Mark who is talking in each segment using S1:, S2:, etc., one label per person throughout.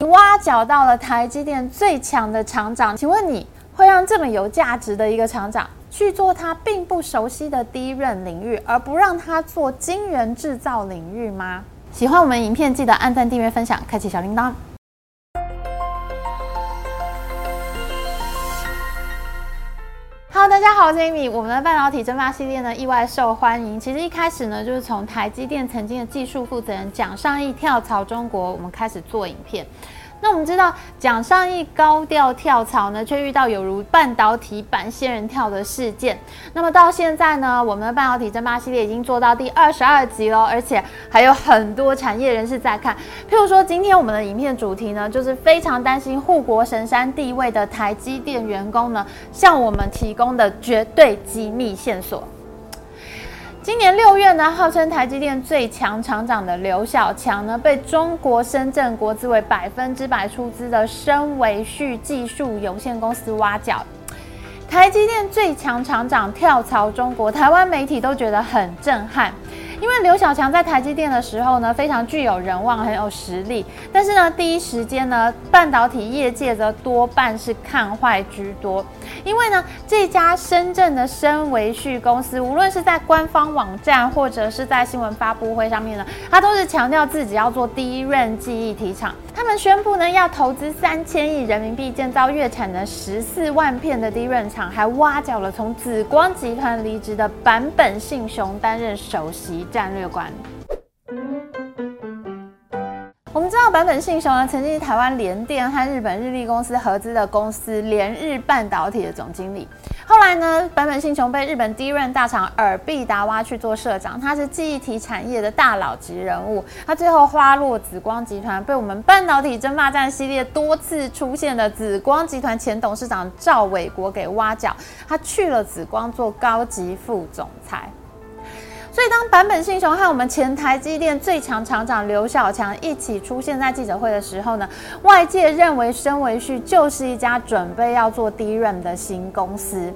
S1: 你挖角到了台积电最强的厂长，请问你会让这么有价值的一个厂长去做他并不熟悉的第一任领域，而不让他做晶圆制造领域吗？喜欢我们影片，记得按赞、订阅、分享，开启小铃铛。Hello，大家好，我是 Amy。我们的半导体蒸发系列呢，意外受欢迎。其实一开始呢，就是从台积电曾经的技术负责人蒋尚义跳槽中国，我们开始做影片。那我们知道蒋尚义高调跳槽呢，却遇到有如半导体版仙人跳的事件。那么到现在呢，我们的半导体争霸系列已经做到第二十二集了，而且还有很多产业人士在看。譬如说，今天我们的影片主题呢，就是非常担心护国神山地位的台积电员工呢，向我们提供的绝对机密线索。今年六月呢，号称台积电最强厂长的刘小强呢，被中国深圳国资委百分之百出资的深维旭技术有限公司挖角。台积电最强厂长跳槽中国，台湾媒体都觉得很震撼。因为刘小强在台积电的时候呢，非常具有人望，很有实力。但是呢，第一时间呢，半导体业界则多半是看坏居多。因为呢，这家深圳的深维旭公司，无论是在官方网站或者是在新闻发布会上面呢，他都是强调自己要做第一任记忆体厂。他们宣布呢，要投资三千亿人民币建造月产能十四万片的第一任厂，还挖角了从紫光集团离职的坂本信雄担任首席。战略观。我们知道坂本信雄呢，曾经是台湾联电和日本日立公司合资的公司联日半导体的总经理。后来呢，坂本信雄被日本第一任大厂尔必达挖去做社长，他是记忆体产业的大佬级人物。他最后花落紫光集团，被我们半导体争霸战系列多次出现的紫光集团前董事长赵伟国给挖角，他去了紫光做高级副总裁。所以，当坂本信雄和我们前台积电最强厂长刘小强一起出现在记者会的时候呢，外界认为深维旭就是一家准备要做低润的新公司。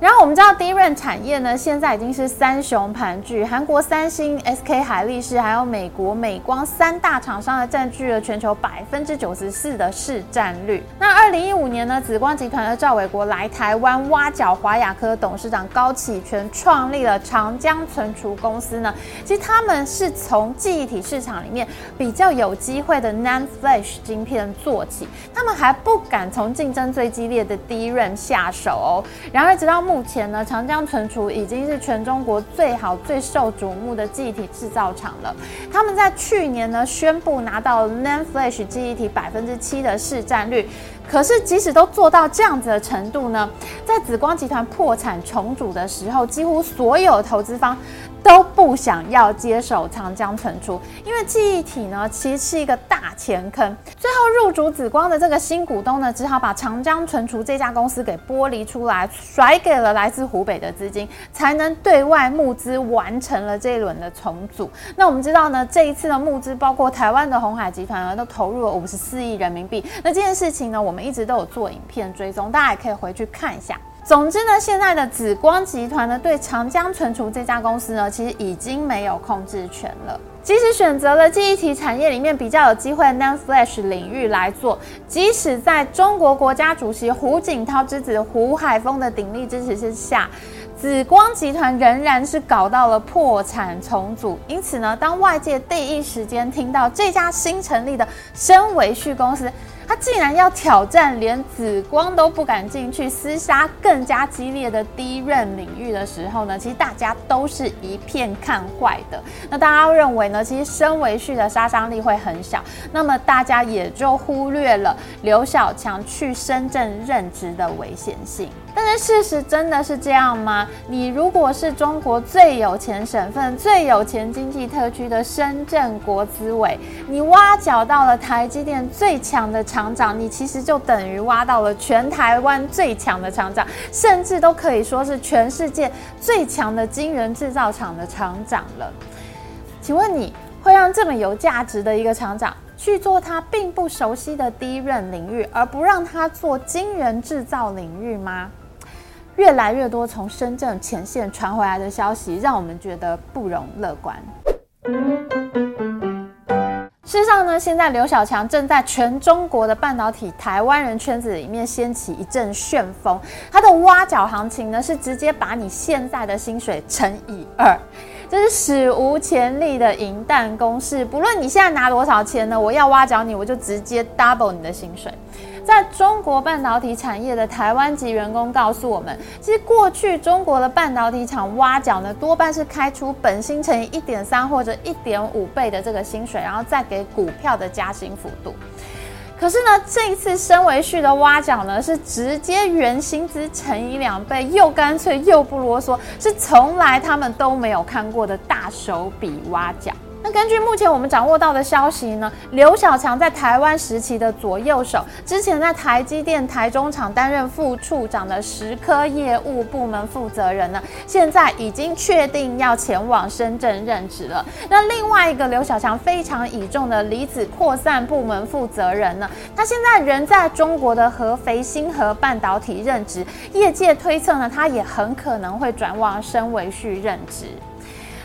S1: 然后我们知道低润产业呢，现在已经是三雄盘踞，韩国三星、SK 海力士，还有美国美光三大厂商，的占据了全球百分之九十四的市占率。那二零一五年呢，紫光集团的赵伟国来台湾挖角华亚科董事长高启全，创立了长江存储公司呢。其实他们是从记忆体市场里面比较有机会的 NAND Flash 晶片做起，他们还不敢从竞争最激烈的低润下手哦。然而直到目前呢，长江存储已经是全中国最好、最受瞩目的记忆体制造厂了。他们在去年呢宣布拿到 NAND Flash 记忆体百分之七的市占率。可是即使都做到这样子的程度呢，在紫光集团破产重组的时候，几乎所有投资方。都不想要接手长江存储，因为记忆体呢其实是一个大钱坑。最后入主紫光的这个新股东呢，只好把长江存储这家公司给剥离出来，甩给了来自湖北的资金，才能对外募资完成了这一轮的重组。那我们知道呢，这一次的募资包括台湾的红海集团呢，都投入了五十四亿人民币。那这件事情呢，我们一直都有做影片追踪，大家也可以回去看一下。总之呢，现在的紫光集团呢，对长江存储这家公司呢，其实已经没有控制权了。即使选择了记忆体产业里面比较有机会的 NAND Flash 领域来做，即使在中国国家主席胡锦涛之子胡海峰的鼎力支持之下，紫光集团仍然是搞到了破产重组。因此呢，当外界第一时间听到这家新成立的深维旭公司，他竟然要挑战连紫光都不敢进去厮杀更加激烈的低润领域的时候呢，其实大家都是一片看坏的。那大家认为呢？其实身为旭的杀伤力会很小，那么大家也就忽略了刘小强去深圳任职的危险性。但是事实真的是这样吗？你如果是中国最有钱省份、最有钱经济特区的深圳国资委，你挖角到了台积电最强的厂长，你其实就等于挖到了全台湾最强的厂长，甚至都可以说是全世界最强的晶圆制造厂的厂长了。请问你会让这么有价值的一个厂长？去做他并不熟悉的第一任领域，而不让他做晶圆制造领域吗？越来越多从深圳前线传回来的消息，让我们觉得不容乐观。事实，上呢，现在刘小强正在全中国的半导体台湾人圈子里面掀起一阵旋风。他的挖角行情呢，是直接把你现在的薪水乘以二，这是史无前例的银弹攻势。不论你现在拿多少钱呢，我要挖角你，我就直接 double 你的薪水。在中国半导体产业的台湾籍员工告诉我们，其实过去中国的半导体厂挖角呢，多半是开出本薪乘以一点三或者一点五倍的这个薪水，然后再给股票的加薪幅度。可是呢，这一次身为旭的挖角呢，是直接原薪资乘以两倍，又干脆又不啰嗦，是从来他们都没有看过的大手笔挖角。那根据目前我们掌握到的消息呢，刘小强在台湾时期的左右手，之前在台积电台中厂担任副处长的石科业务部门负责人呢，现在已经确定要前往深圳任职了。那另外一个刘小强非常倚重的离子扩散部门负责人呢，他现在人在中国的合肥星河半导体任职，业界推测呢，他也很可能会转往深维旭任职。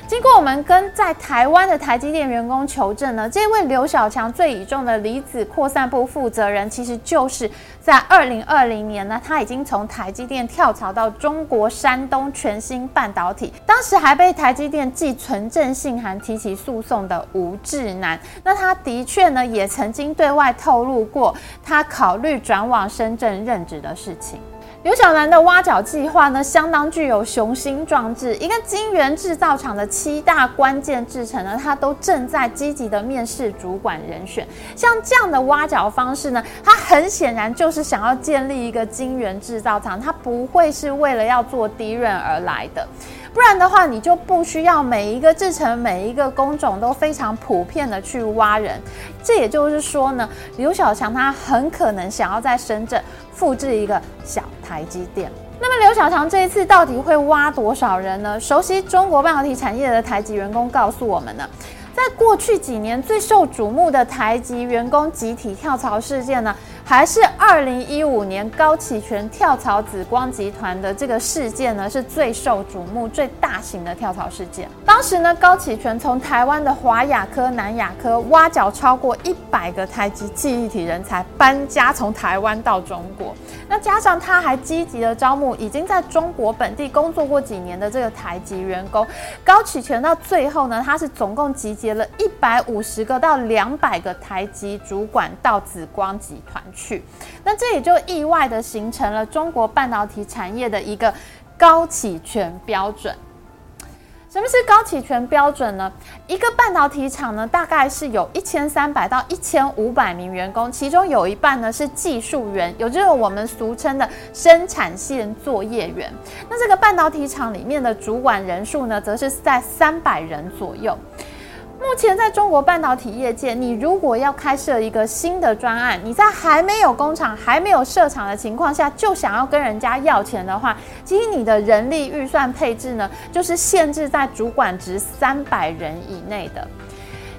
S1: 经过我们跟在台湾的台积电员工求证呢，这位刘小强最倚重的离子扩散部负责人，其实就是在二零二零年呢，他已经从台积电跳槽到中国山东全新半导体，当时还被台积电寄存证信函提起诉讼的吴志南。那他的确呢，也曾经对外透露过他考虑转往深圳任职的事情。刘小南的挖角计划呢，相当具有雄心壮志。一个金源制造厂的七大关键制成呢，他都正在积极的面试主管人选。像这样的挖角方式呢，他很显然就是想要建立一个金源制造厂，他不会是为了要做低润而来的。不然的话，你就不需要每一个制成、每一个工种都非常普遍的去挖人。这也就是说呢，刘小强他很可能想要在深圳复制一个小台积电。那么刘小强这一次到底会挖多少人呢？熟悉中国半导体产业的台籍员工告诉我们呢。在过去几年最受瞩目的台籍员工集体跳槽事件呢，还是二零一五年高启全跳槽紫光集团的这个事件呢，是最受瞩目、最大型的跳槽事件。当时呢，高启全从台湾的华亚科、南亚科挖角超过一百个台籍记忆体人才，搬家从台湾到中国。那加上他还积极的招募已经在中国本地工作过几年的这个台籍员工，高启全到最后呢，他是总共集。结了一百五十个到两百个台籍主管到紫光集团去，那这也就意外的形成了中国半导体产业的一个高起权标准。什么是高起权标准呢？一个半导体厂呢，大概是有一千三百到一千五百名员工，其中有一半呢是技术员，有这个我们俗称的生产线作业员。那这个半导体厂里面的主管人数呢，则是在三百人左右。目前在中国半导体业界，你如果要开设一个新的专案，你在还没有工厂、还没有设厂的情况下，就想要跟人家要钱的话，其实你的人力预算配置呢，就是限制在主管值三百人以内的。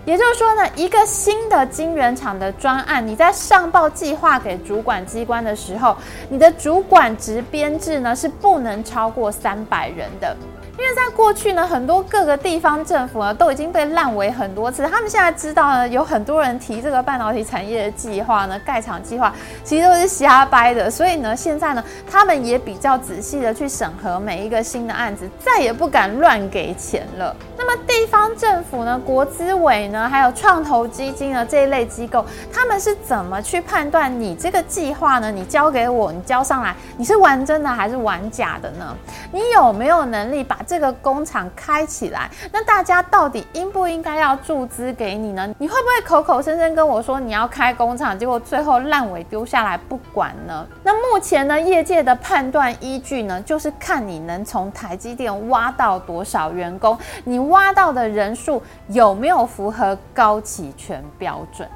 S1: 也就是说呢，一个新的晶圆厂的专案，你在上报计划给主管机关的时候，你的主管值编制呢是不能超过三百人的。因为在过去呢，很多各个地方政府呢都已经被烂尾很多次。他们现在知道呢，有很多人提这个半导体产业的计划呢，盖厂计划其实都是瞎掰的。所以呢，现在呢，他们也比较仔细的去审核每一个新的案子，再也不敢乱给钱了。那么地方政府呢，国资委呢，还有创投基金呢这一类机构，他们是怎么去判断你这个计划呢？你交给我，你交上来，你是玩真的还是玩假的呢？你有没有能力把这个工厂开起来，那大家到底应不应该要注资给你呢？你会不会口口声声跟我说你要开工厂，结果最后烂尾丢下来不管呢？那目前呢，业界的判断依据呢，就是看你能从台积电挖到多少员工，你挖到的人数有没有符合高起权标准。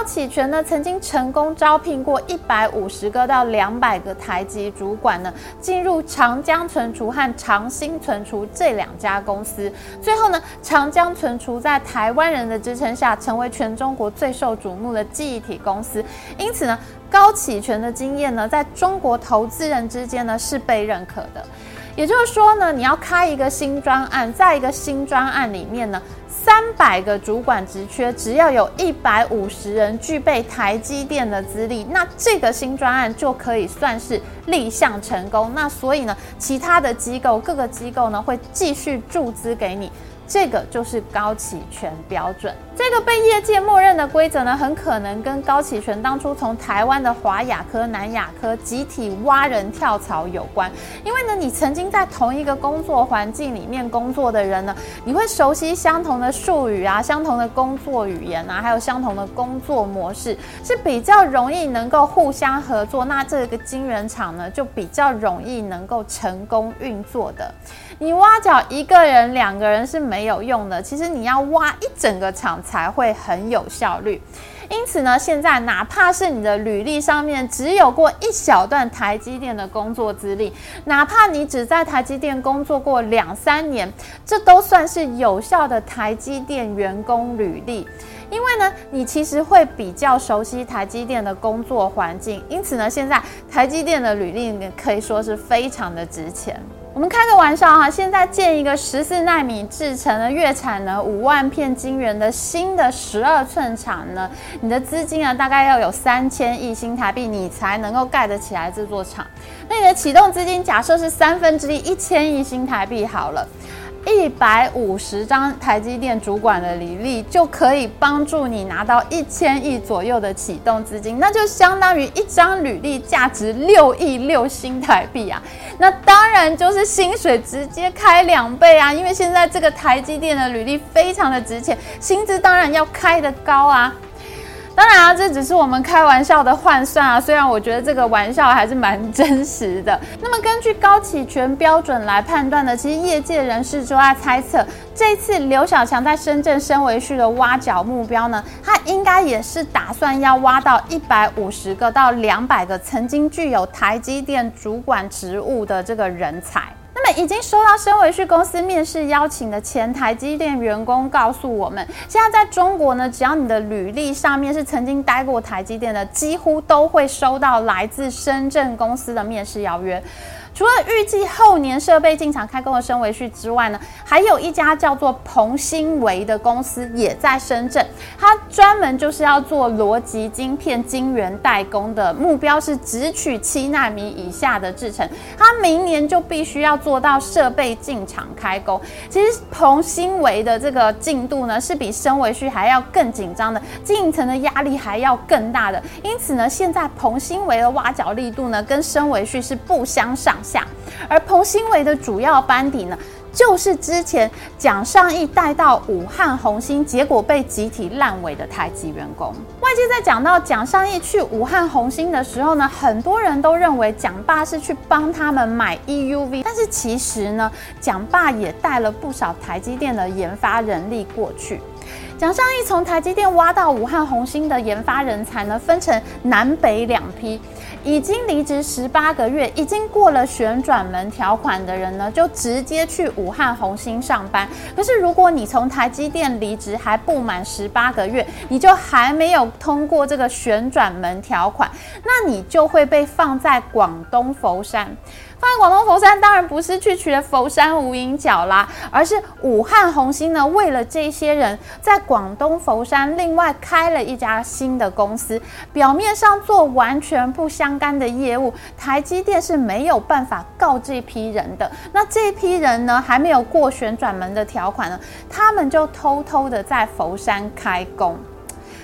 S1: 高启全呢，曾经成功招聘过一百五十个到两百个台籍主管呢，进入长江存储和长兴存储这两家公司。最后呢，长江存储在台湾人的支撑下，成为全中国最受瞩目的记忆体公司。因此呢，高启全的经验呢，在中国投资人之间呢是被认可的。也就是说呢，你要开一个新专案，在一个新专案里面呢。三百个主管职缺，只要有一百五十人具备台积电的资历，那这个新专案就可以算是立项成功。那所以呢，其他的机构各个机构呢会继续注资给你。这个就是高启权标准，这个被业界默认的规则呢，很可能跟高启权当初从台湾的华雅科、南雅科集体挖人跳槽有关。因为呢，你曾经在同一个工作环境里面工作的人呢，你会熟悉相同的术语啊、相同的工作语言啊，还有相同的工作模式，是比较容易能够互相合作。那这个晶圆厂呢，就比较容易能够成功运作的。你挖角一个人、两个人是没没有用的，其实你要挖一整个厂才会很有效率。因此呢，现在哪怕是你的履历上面只有过一小段台积电的工作资历，哪怕你只在台积电工作过两三年，这都算是有效的台积电员工履历。因为呢，你其实会比较熟悉台积电的工作环境，因此呢，现在台积电的履历可以说是非常的值钱。我们开个玩笑哈，现在建一个十四纳米制成的月产呢五万片晶圆的新的十二寸厂呢，你的资金啊大概要有三千亿新台币，你才能够盖得起来这座厂。那你的启动资金假设是三分之一一千亿新台币好了。一百五十张台积电主管的履历就可以帮助你拿到一千亿左右的启动资金，那就相当于一张履历价值六亿六新台币啊！那当然就是薪水直接开两倍啊！因为现在这个台积电的履历非常的值钱，薪资当然要开得高啊！当然啊，这只是我们开玩笑的换算啊。虽然我觉得这个玩笑还是蛮真实的。那么根据高企权标准来判断呢，其实业界人士就在猜测，这次刘小强在深圳深维旭的挖角目标呢，他应该也是打算要挖到一百五十个到两百个曾经具有台积电主管职务的这个人才。那么已经收到深维旭公司面试邀请的前台积电员工告诉我们，现在在中国呢，只要你的履历上面是曾经待过台积电的，几乎都会收到来自深圳公司的面试邀约。除了预计后年设备进场开工的深维旭之外呢，还有一家叫做鹏新维的公司也在深圳，它专门就是要做逻辑晶片晶圆代工的，目标是只取七纳米以下的制程，它明年就必须要做到设备进场开工。其实鹏新维的这个进度呢，是比深维旭还要更紧张的，经营层的压力还要更大的，因此呢，现在鹏新维的挖角力度呢，跟深维旭是不相上。下，而彭新伟的主要班底呢，就是之前蒋尚义带到武汉红星，结果被集体烂尾的台积员工。外界在讲到蒋尚义去武汉红星的时候呢，很多人都认为蒋爸是去帮他们买 EUV，但是其实呢，蒋爸也带了不少台积电的研发人力过去。蒋尚义从台积电挖到武汉红星的研发人才呢，分成南北两批。已经离职十八个月，已经过了旋转门条款的人呢，就直接去武汉红星上班。可是如果你从台积电离职还不满十八个月，你就还没有通过这个旋转门条款，那你就会被放在广东佛山。放在广东佛山，当然不是去取了佛山无影脚啦，而是武汉红星呢，为了这些人在广东佛山另外开了一家新的公司，表面上做完全不相干的业务，台积电是没有办法告这批人的。那这批人呢，还没有过旋转门的条款呢，他们就偷偷的在佛山开工。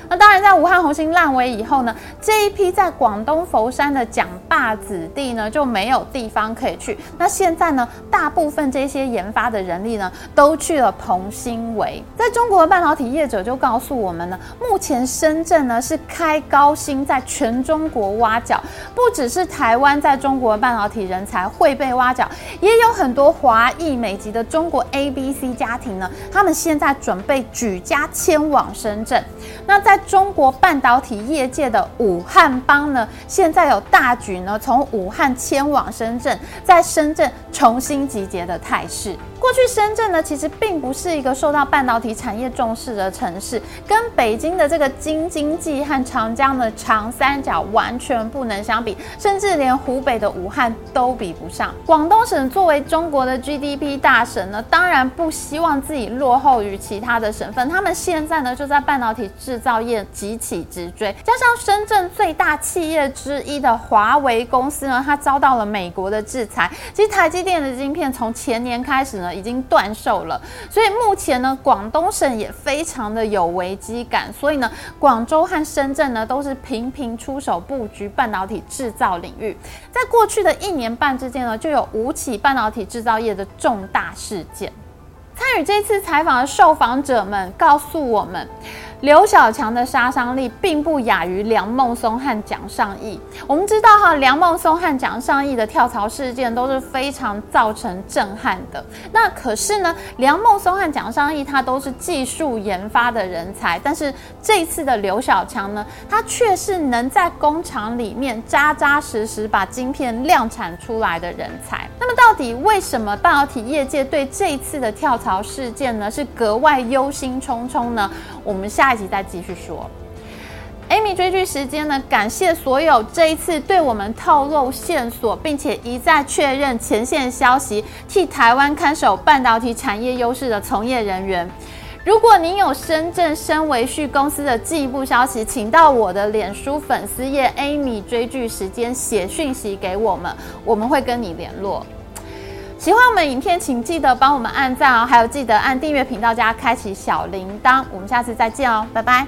S1: 那当然，在武汉红星烂尾以后呢，这一批在广东佛山的蒋爸子弟呢就没有地方可以去。那现在呢，大部分这些研发的人力呢都去了鹏新维。在中国的半导体业者就告诉我们呢，目前深圳呢是开高薪在全中国挖角，不只是台湾在中国的半导体人才会被挖角，也有很多华裔美籍的中国 A、B、C 家庭呢，他们现在准备举家迁往深圳。那在在中国半导体业界的武汉帮呢，现在有大举呢从武汉迁往深圳，在深圳重新集结的态势。过去深圳呢，其实并不是一个受到半导体产业重视的城市，跟北京的这个京津冀和长江的长三角完全不能相比，甚至连湖北的武汉都比不上。广东省作为中国的 GDP 大省呢，当然不希望自己落后于其他的省份。他们现在呢，就在半导体制造业急起直追，加上深圳最大企业之一的华为公司呢，它遭到了美国的制裁。其实台积电的晶片从前年开始呢。已经断售了，所以目前呢，广东省也非常的有危机感，所以呢，广州和深圳呢都是频频出手布局半导体制造领域。在过去的一年半之间呢，就有五起半导体制造业的重大事件。参与这次采访的受访者们告诉我们。刘小强的杀伤力并不亚于梁孟松和蒋尚义。我们知道哈，梁孟松和蒋尚义的跳槽事件都是非常造成震撼的。那可是呢，梁孟松和蒋尚义他都是技术研发的人才，但是这次的刘小强呢，他却是能在工厂里面扎扎实实把晶片量产出来的人才。那么到底为什么半导体业界对这次的跳槽事件呢是格外忧心忡忡呢？我们下一集再继续说。Amy 追剧时间呢？感谢所有这一次对我们透露线索，并且一再确认前线消息，替台湾看守半导体产业优势的从业人员。如果您有深圳深维旭公司的进一步消息，请到我的脸书粉丝页 Amy 追剧时间写讯息给我们，我们会跟你联络。喜欢我们影片，请记得帮我们按赞哦，还有记得按订阅频道加开启小铃铛。我们下次再见哦，拜拜。